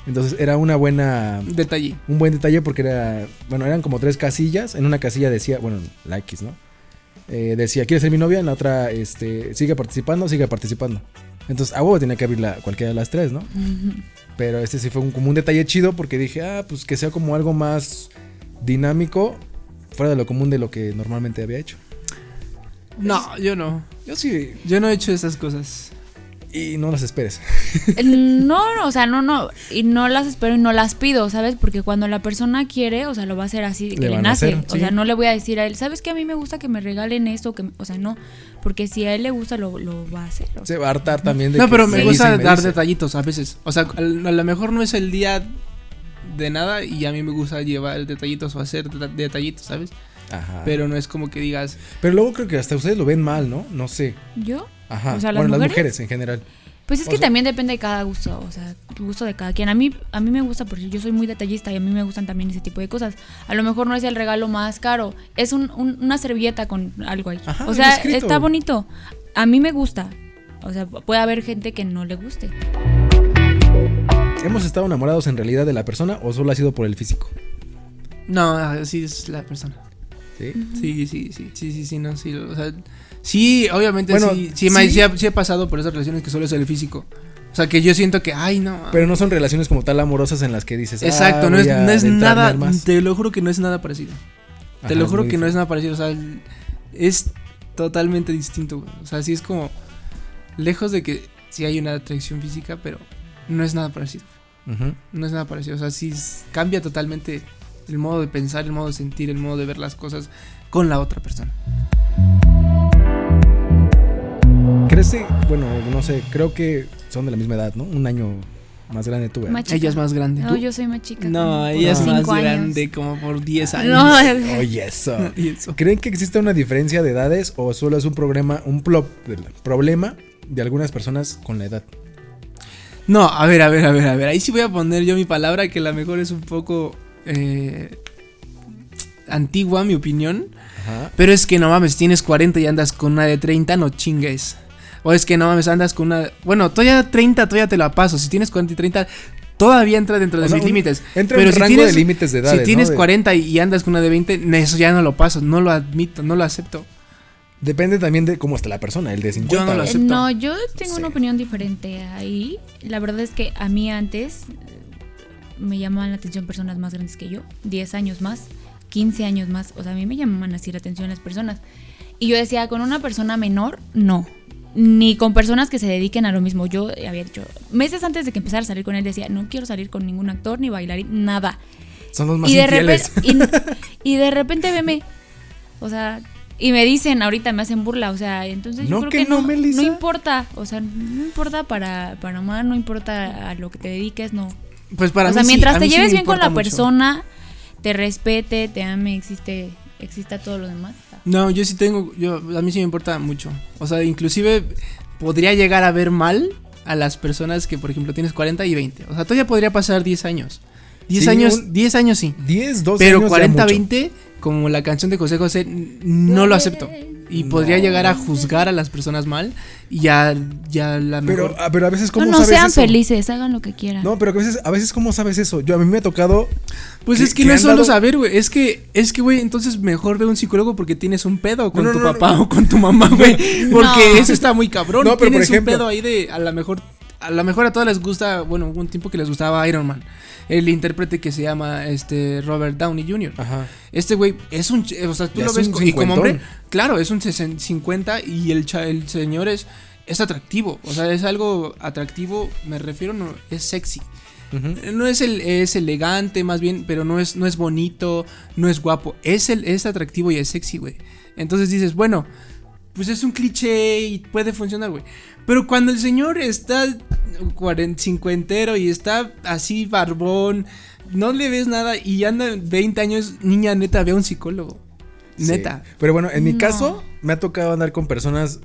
Entonces era una buena Detalle. un buen detalle porque era bueno, eran como tres casillas, en una casilla decía, bueno, la X, ¿no? Eh, decía, ¿quieres ser mi novia? En la otra este sigue participando, sigue participando. Entonces, a huevo tenía que abrir la, cualquiera de las tres, ¿no? Pero este sí fue un, como un detalle chido porque dije, ah, pues que sea como algo más dinámico, fuera de lo común de lo que normalmente había hecho. No, yo no. Yo sí. Yo no he hecho esas cosas. Y no las esperes. No, no, o sea, no, no, y no las espero y no las pido, ¿sabes? Porque cuando la persona quiere, o sea, lo va a hacer así, que Le nace. hacer, o sí. sea, no le voy a decir a él, ¿sabes que a mí me gusta que me regalen esto? Que, o sea, no, porque si a él le gusta, lo, lo va a hacer. o sea. Se va a hartar también de No, que pero me gusta dar detallitos a veces. O sea, a lo mejor no es el día de nada y a mí me gusta llevar detallitos o hacer deta- detallitos, ¿sabes? Ajá. Pero, Pero no es como que digas, luego creo que hasta ustedes lo ven mal, ¿no? No sé. ¿Yo? Ajá. O sea, ¿las bueno, las mujeres? en general. Pues es O que sea- también depende de cada gusto, o sea, el gusto de cada quien. A mí, a mí me gusta porque yo soy muy detallista y a mí me gustan también ese tipo de cosas. A lo mejor no es el regalo más caro, es un- un- una servilleta con algo ahí. Ajá, o sea, está bonito. A mí me gusta. O sea, puede haber gente que no le guste. ¿Hemos estado enamorados en realidad de la persona o solo ha sido por el físico? No, así es la persona. Sí. Sí, sí, sí, sí, sí, sí, no, sí, o sea, sí, obviamente Bueno, sí, sí, me- sí. sí ha, sí he pasado por esas relaciones que solo es el físico. O sea, que yo siento que, ay, no. Pero no son relaciones como tal amorosas en las que dices. Exacto, ah, no voy es, no es nada, te lo juro que no es nada parecido. te lo juro que no es nada parecido, o sea, es totalmente distinto, güey. O sea, sí es como, lejos de que sí hay una atracción física, pero no es nada parecido. No es nada parecido, o sea, sí cambia totalmente el modo de pensar, el modo de sentir, el modo de ver las cosas con la otra persona. Crece, bueno, no sé, creo que son de la misma edad, ¿no? Un año más grande tú. Ella es más grande. No, yo soy más chica. No, ella es más años. grande, como por 10 años. No, Oye, eso. ¿Creen que existe una diferencia de edades o solo es un problema, un plo- problema de algunas personas con la edad? No, a ver, a ver, a ver, a ver. Ahí sí voy a poner yo mi palabra, que a lo mejor es un poco eh, antigua, mi opinión. Ajá. Pero es que no mames, tienes 40 y andas con una de 30, no chingues. O es que no mames, andas con una. Bueno, todavía 30, todavía te la paso. Si tienes 40 y 30, todavía entra dentro de sea, mis límites. entra Pero en si rango tienes- de límites de edades, Si tienes ¿no? De- 40 y, y andas con una de 20, eso ya no lo paso, no lo admito, no lo acepto. Depende también de cómo está la persona, el de 50. no lo acepto. No, yo tengo Sí. una opinión diferente ahí. La verdad es que a mí antes eh, me llamaban la atención personas más grandes que yo, 10 años más, 15 años más. O sea, a mí me llamaban así la atención las personas. Y yo decía, con una persona menor, no. Ni con personas que se dediquen a lo mismo. Yo había dicho, meses antes de que empezara a salir con él, decía, no quiero salir con ningún actor ni bailarín, nada. Son los más y de infieles. repente y, y de repente veme o sea y me dicen ahorita me hacen burla o sea entonces No yo creo que que, no, no Melissa. no importa o sea no importa para para amar no importa a lo que te dediques no Pues para o sea mí sí, mientras te sí lleves bien con la mucho. persona te respete te ame existe exista todo lo demás No, yo sí tengo, yo, a mí sí me importa mucho. O sea, inclusive podría llegar a ver mal a las personas que, por ejemplo, tienes 40 y 20. O sea, todavía podría pasar 10 años. 10 Sí, años, un- 10 años sí. 10, 12 Pero años ya 40, mucho. 20, como la canción de José José, no lo acepto. Y podría llegar a juzgar a las personas mal y ya, ya la mejor. Pero, ah, pero a veces, ¿cómo no, no sabes sean eso? felices hagan lo que quieran No, pero a veces, a veces, ¿cómo sabes eso? Yo a mí me ha tocado. pues que- es que, que no es solo dado- saber, güey. Es que, es que, güey, entonces mejor ve un psicólogo porque tienes un pedo con No, no, tu no, papá no. o con tu mamá, güey. Porque No. eso está muy cabrón. No, pero por tienes ejemplo- un pedo ahí de, a lo mejor, a lo mejor a todas les gusta, bueno, hubo un tiempo que les gustaba Iron Man. El intérprete que se llama este Robert Downey Jr. Ajá. Este güey es un, o sea, tú Ya lo es ves y como hombre, claro, es un 60 50 y el el señor es es atractivo, o sea, es algo atractivo, me refiero no es sexy. No es el es elegante más bien, pero no es no es bonito, no es guapo, es el es atractivo y es sexy, güey. Entonces dices, bueno, pues es un cliché y puede funcionar, güey. Pero cuando el señor está cincuentero y está así barbón, no le ves nada y anda 20 años, niña, neta, ve a un psicólogo. Sí. Neta. Pero bueno, en mi No. caso, me ha tocado andar con personas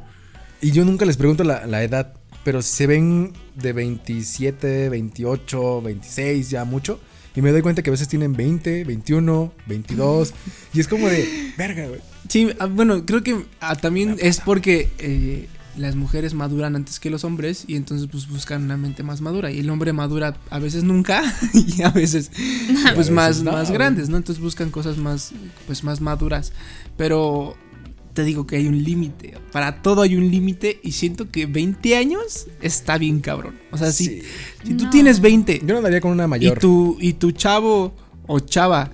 y yo nunca les pregunto la, la edad, pero si se ven de 27, 28, 26, ya mucho. Y me doy cuenta que a veces tienen 20, 21, 22. y es como de, verga, güey. Sí, ah, bueno, creo que ah, también es porque eh, las mujeres maduran antes que los hombres y entonces pues buscan una mente más madura y el hombre madura a veces nunca y a veces pues veces más, no, más grandes, ¿no? Entonces buscan cosas más pues más maduras, pero te digo que hay un límite, para todo hay un límite y siento que 20 años está bien cabrón. O sea, si, si tú No. tienes 20 Yo no andaría con una y mayor. tu, y tu chavo o chava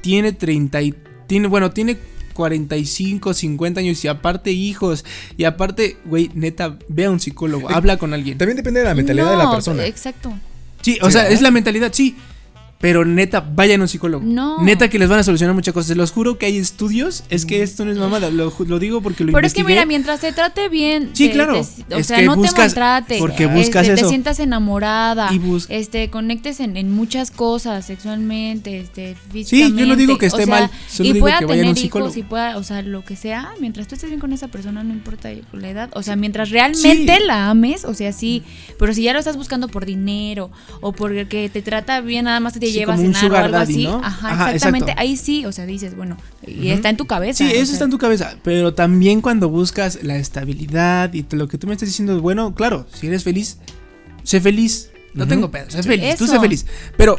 tiene 30 y tiene, bueno, tiene 45, 50 años y aparte hijos y aparte, güey, neta, ve a un psicólogo, habla con alguien. También depende de la mentalidad de la persona. exacto Sí, o Sí, sea, ¿verdad? es la mentalidad, sí. Pero neta, vayan a un psicólogo. No. Neta que les van a solucionar muchas cosas. Se los juro que hay estudios. Es que esto no es mamada. Lo, lo digo porque lo Pero es que mira, mientras te trate bien, Sí, te- claro. te- o Es sea, que no te maltrate, porque buscas este, eso. te sientas enamorada, Y este, conectes en, en muchas cosas, sexualmente, este, físicamente. yo no digo que esté o sea, mal, solo y digo pueda que vayan a un tener hijos y pueda, o sea, lo que sea, mientras tú estés bien con esa persona, no importa la edad, o sea, mientras realmente Sí. la ames, o sea, sí, pero si ya lo estás buscando por dinero o porque te trata bien, nada más te Sí, lleva a como un cenar o sugar algo daddy, así, ¿no? ajá, Ajá, exactamente, exacto. ahí sí, o sea, dices, bueno, y está en tu cabeza. Sí, o eso sea, está en tu cabeza. Pero también cuando buscas la estabilidad y lo que tú me estás diciendo, bueno, claro, si eres feliz, sé feliz. No tengo pedo, sé feliz, tú sé feliz. Pero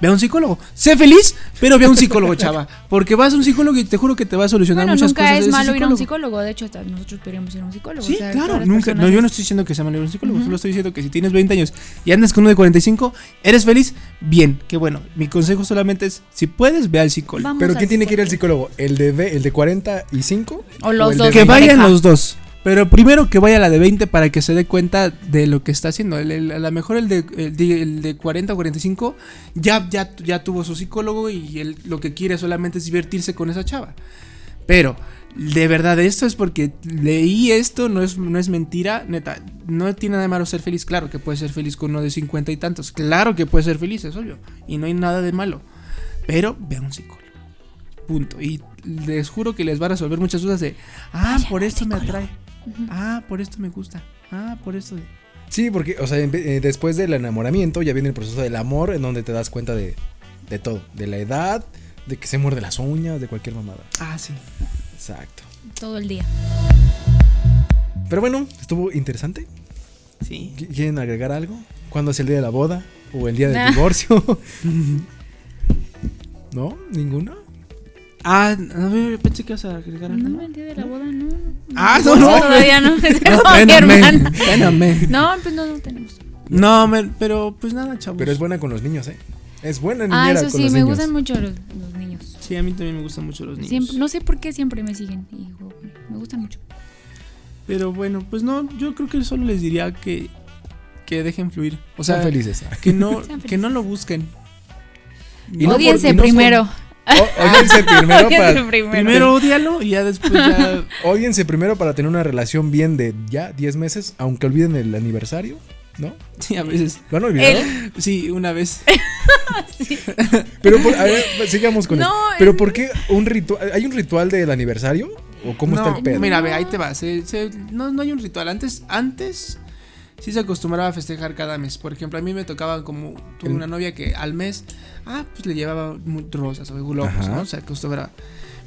ve a un psicólogo. Sé feliz, pero ve a un psicólogo, chava. Porque vas a un psicólogo y te juro que te va a solucionar Bueno, muchas nunca cosas. es de ese malo ir a un psicólogo. De hecho, hasta nosotros podríamos ir a un psicólogo. Sí, o sea, claro, nunca. No, yo no es- estoy diciendo que sea malo ir a un psicólogo. Solo estoy diciendo que si tienes 20 años y andas con uno de 45, eres feliz, bien, qué bueno. Mi consejo solamente es: si puedes, ve al psicólogo. Vamos Pero ¿quién tiene que ir al psicólogo. ¿El de, ve- el de 45? O los el dos. de Que en 20? vayan los dos. Pero primero que vaya la de 20 para que se dé cuenta de lo que está haciendo. El- el- a lo mejor el de, el, de, el de 40 o 45 ya, ya, ya tuvo su psicólogo y él lo que quiere solamente es divertirse con esa chava. Pero, de verdad, esto es porque leí esto, no es, no es mentira, neta. No tiene nada de malo ser feliz. Claro que puede ser feliz con uno de 50 y tantos. Claro que puede ser feliz, es obvio. Y no hay nada de malo. Pero ve a un psicólogo. Punto. Y les juro que les va a resolver muchas dudas de, ah, por esto me Ah, por esto me gusta. Ah, por esto. de- Sí, porque, o sea, eh, después del enamoramiento ya viene el proceso del amor en donde te das cuenta de, de todo. De la edad, de que se muerde las uñas, de cualquier mamada. Ah, sí. Exacto. Todo el día. Pero bueno, estuvo interesante. Sí. ¿Qu- ¿Quieren agregar algo? ¿Cuándo es el día de la boda? ¿O el día del divorcio? ¿No? ¿Ninguno? Ah, no, yo pensé que ibas a agregar algo. No, el día de la boda no. Ah, no, no, no. todavía no. No, pues no, no tenemos. No, men, pero pues nada, chavos. Pero es buena con los niños, ¿eh? Es buena Ah, niñera eso con sí, los me niños. gustan mucho los, los niños. Sí, a mí también me gustan mucho los niños. Siempre, no sé por qué siempre me siguen. Hijo, me gustan mucho. Pero bueno, pues no, yo creo que solo les diría que, que dejen fluir. O sea, Sean felices. que no, que no lo busquen. Y no por- Odiense y no primero. O- ódiense primero primero. Primero odialo y ya después ya. ódiense primero para tener una relación bien de ya 10 meses, aunque olviden el aniversario, ¿no? Sí, a veces. ¿Lo han olvidado? Sí, una vez. Pero por- a ver, sigamos con No, eso. Pero es- ¿por qué un ritual? ¿Hay un ritual del aniversario? ¿O cómo está el pedo? Mira, ve, ahí te va. se- se- no, no hay un ritual. Antes, antes sí se acostumbraba a festejar cada mes. Por ejemplo, a mí me tocaba como tuve una novia que al mes, ah, pues le llevaba rosas o globos, Ajá. ¿no? Se acostumbraba.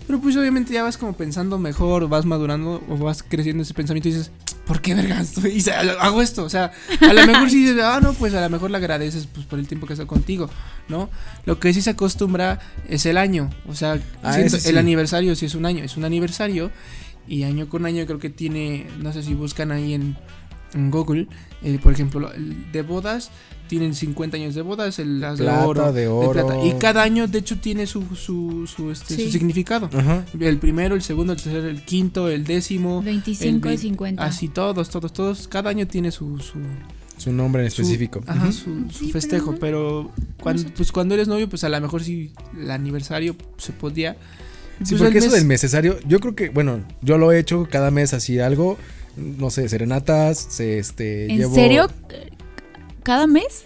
Pero pues obviamente ya vas como pensando mejor, vas madurando o vas creciendo ese pensamiento y dices, ¿por qué verga estoy? Y se- hago esto? O sea, a lo mejor sí dices, ah, no, pues a lo mejor le agradeces pues, por el tiempo que está contigo, ¿no? Lo que sí se acostumbra es el año. O sea, Ah, siento- el aniversario sí es un año, es un aniversario. Y año con año creo que tiene, no sé si buscan ahí en, en Google, eh, por ejemplo, el de bodas, tienen 50 años de bodas, el las de Plata, oro, de oro. plata. Y cada año, de hecho, tiene su, su, su, este, Sí. su significado. Ajá. El primero, el segundo, el tercero, el quinto, el décimo. 25 el y vein- 50. Así todos, todos, todos. Cada año tiene su, su, Su nombre en su- específico. ajá, su, su Sí, festejo. pero Pero, cuando, pues cuando eres novio, pues a lo mejor sí el aniversario se podía. Sí, Pues porque eso mes- del necesario, yo creo que, bueno, yo lo he hecho cada mes así algo, no sé, serenatas, se, este, ¿En llevo- serio? ¿Cada mes?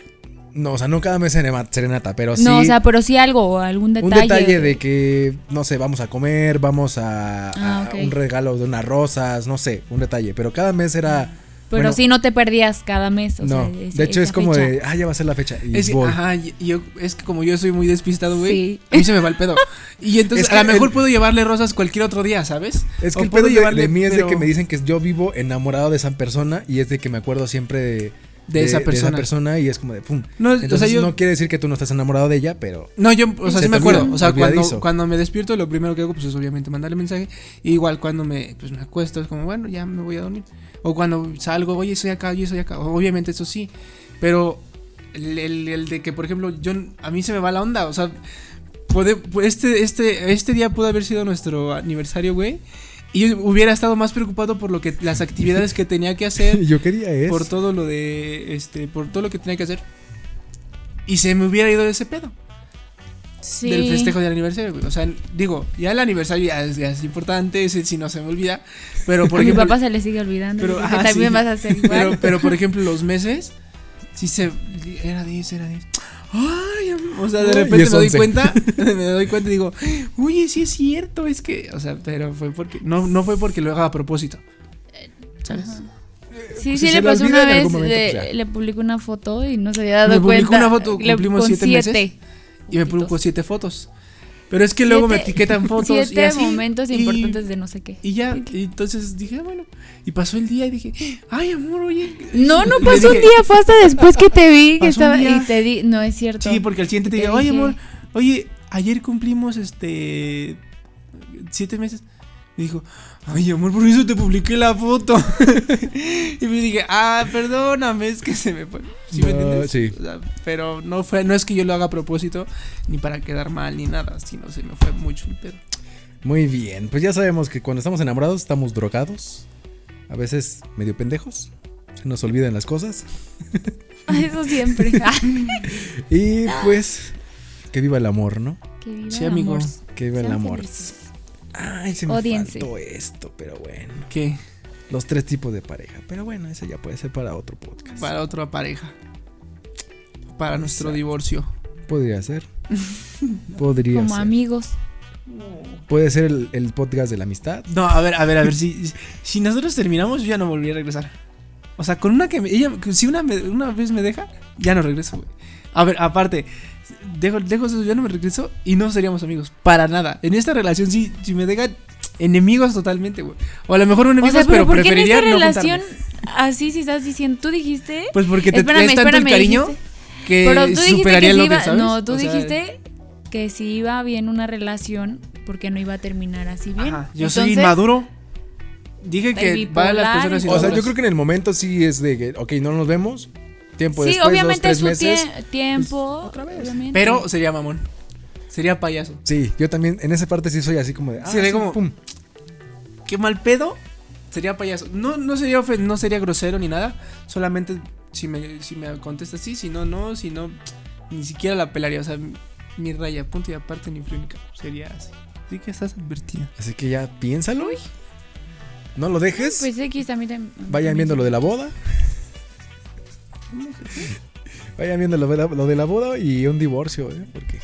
No, o sea, no cada mes serena- serenata, pero sí No, o sea, pero sí algo, algún un detalle. detalle de que, no sé, vamos a comer, vamos a, Ah, a un regalo de unas rosas, no sé, un detalle, pero cada mes era... Pero bueno, sí no te perdías cada mes. O no, sea, de hecho es como fecha. de, ah, ya va a ser la fecha, y Es, voy. ajá, yo, es que como yo soy muy despistado, güey, Sí. a mí se me va el pedo. Y entonces Es que a lo mejor el- puedo llevarle rosas cualquier otro día, ¿sabes? Es que O el puedo pedo de, llevarle, de mí es de que me dicen que yo vivo enamorado de esa persona y es de que me acuerdo siempre de, De esa persona. persona y es como de pum. No, Entonces o sea, yo, no quiere decir que tú no estás enamorado de ella, pero No, yo, o sea, Se sí me acuerdo. olvida, O sea, cuando, cuando me despierto, lo primero que hago, pues es obviamente mandarle mensaje. Y igual cuando me, pues, me acuesto, es como, bueno, ya me voy a dormir. O cuando salgo, oye, estoy acá, oye, estoy acá. Obviamente, eso sí. Pero el, el- el de que, por ejemplo, yo, a mí se me va la onda. O sea, puede, pu- este, este, este día pudo haber sido nuestro aniversario, güey. Y yo hubiera estado más preocupado por lo que las actividades que tenía que hacer. yo quería eso. por todo lo de este por todo lo que tenía que hacer y se me hubiera ido de ese pedo Sí. del festejo del aniversario, güey. O sea, digo, ya el aniversario ya es, ya es importante, ese sí no se me olvida. Pero por a mi ejemplo. papá se le sigue olvidando. pero, ajá, también sí. vas a hacer igual. Pero, pero por ejemplo, los meses, sí se. Era 10, era 10. Ay, o sea, de repente me doy 11. cuenta, me doy cuenta y digo, oye, sí es cierto, es que, o sea, pero fue porque, no, no fue porque lo haga a propósito. ¿Sabes? Ajá. Pues Sí, si sí, le le pasó una vez. momento, le, pues ya. le publicó una foto y no se había dado Me publicó cuenta. una foto, Le- cumplimos con siete meses. Y me publicó siete fotos. Pero es que luego me etiquetan fotos y Siete así. momentos y- importantes de no sé qué. Y ya, y entonces dije, ah, bueno. Y pasó el día y dije, ay, amor, oye. No, no Y pasó un dije, día, fue hasta después que te vi que un estaba y te di, no es cierto. Sí, porque al siguiente te Te dije, oye, amor, oye, ayer cumplimos este. siete meses. Y dijo, ay, amor, por eso te publiqué la foto. y me dije, ah, perdóname, es que se me fue. ¿Sí me No, entiendes? sí. O sea, pero no fue, no es que yo lo haga a propósito, ni para quedar mal, ni nada, sino se me fue mucho el pedo. Muy bien, pues ya sabemos que cuando estamos enamorados estamos drogados, a veces medio pendejos, se nos olvidan las cosas Eso siempre. Y pues que viva el amor, ¿no? que viva Sí, el amigo. amor. Que viva el amor. felices. Ay, se me Ódiense. faltó esto, pero bueno. ¿Qué? Los tres tipos de pareja, pero bueno, eso ya puede ser para otro podcast. Para otra pareja. Para nuestro divorcio. Podría ser. Podría Como ser. amigos. Puede ser el, el podcast de la amistad. No, a ver, a ver, a ver, si, si nosotros terminamos, yo ya no volví a regresar. O sea, con una que me, ella, si una, me- una vez me deja, ya no regreso, güey. A ver, aparte, dejo, dejo eso, ya no me regreso y no seríamos amigos. Para nada. En esta relación, sí, si me dejan enemigos totalmente, güey. O a lo mejor O enemigos, sea, pero pero, ¿por qué en preferiría esta no relación juntarme. así si estás diciendo, tú dijiste? Pues porque te Espérame, es tanto espérame, el cariño dijiste. que Pero tú dijiste superaría que si lo iba, que sabes. no, tú O sea, dijiste que si iba bien una relación, porque no iba a terminar así bien. Ajá, yo soy inmaduro. Dije que va a las personas O sea, yo creo que en el momento sí es de que, ok, no nos vemos. Tiempo Sí, después, obviamente dos, su tres meses. tie- tiempo. otra vez. obviamente. Pero sería mamón. Sería payaso. Sí, yo también en esa parte sí soy así como de. Ah, Sí, de sí, como- pum. qué mal pedo, sería payaso. No, no sería ofen- no sería grosero ni nada. Solamente si me, si me contesta sí, si no, no, si no, ni siquiera la pelaría. O sea, mi, raya, punto y aparte ni frío. Sería así. Así que estás advertida. Así que ya piénsalo. No lo dejes. Pues X también. tam- Vayan también viendo lo de la boda. Vayan viendo lo de la, lo de la boda y un divorcio, ¿eh? Porque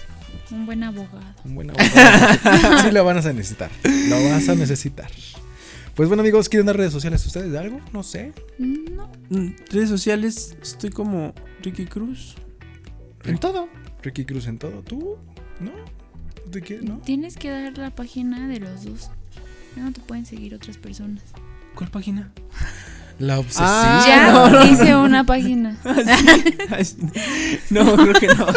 Un buen abogado. un buen abogado. sí lo van a necesitar. Lo vas a necesitar. Pues bueno, amigos, ¿quieren dar redes sociales ustedes de algo? No sé. No. Mm, redes sociales, estoy como Ricky Cruz. En todo. Ricky Cruz en todo. ¿Tú? ¿No? ¿No te quieres? ¿No? Tienes que dar la página de los dos. Ya no te pueden seguir otras personas. ¿Cuál página? La obsesiva. Ah, ya no, no, hice una página. Sí. no, creo que no.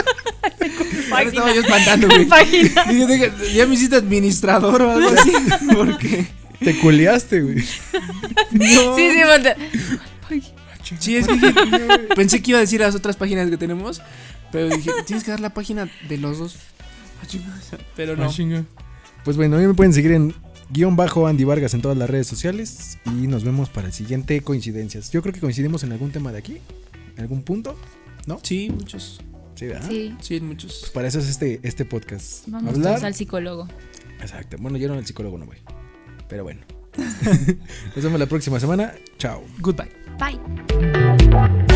Ya me estaba yo espantando, güey. página. Dije, "Deja, ya me hiciste administrador o algo así. Porque. Te culiaste, güey. No. Sí, sí, voltea. Sí, es que dije- pensé que iba a decir las otras páginas que tenemos. Pero dije, tienes que dar la página de los dos. Ah. Pero no. Ah. Pues bueno, a mí me pueden seguir en guion bajo Andy Vargas en todas las redes sociales y nos vemos para el siguiente coincidencias. Yo creo que coincidimos en algún tema de aquí, en algún punto. Sí, muchos. Sí, ¿verdad? Sí. Sí, muchos. Para eso es este, este podcast. Vamos Hablar. todos al psicólogo. Exacto. Bueno, yo no al psicólogo no voy. Pero bueno. Nos vemos la próxima semana. Chao. Goodbye. Bye.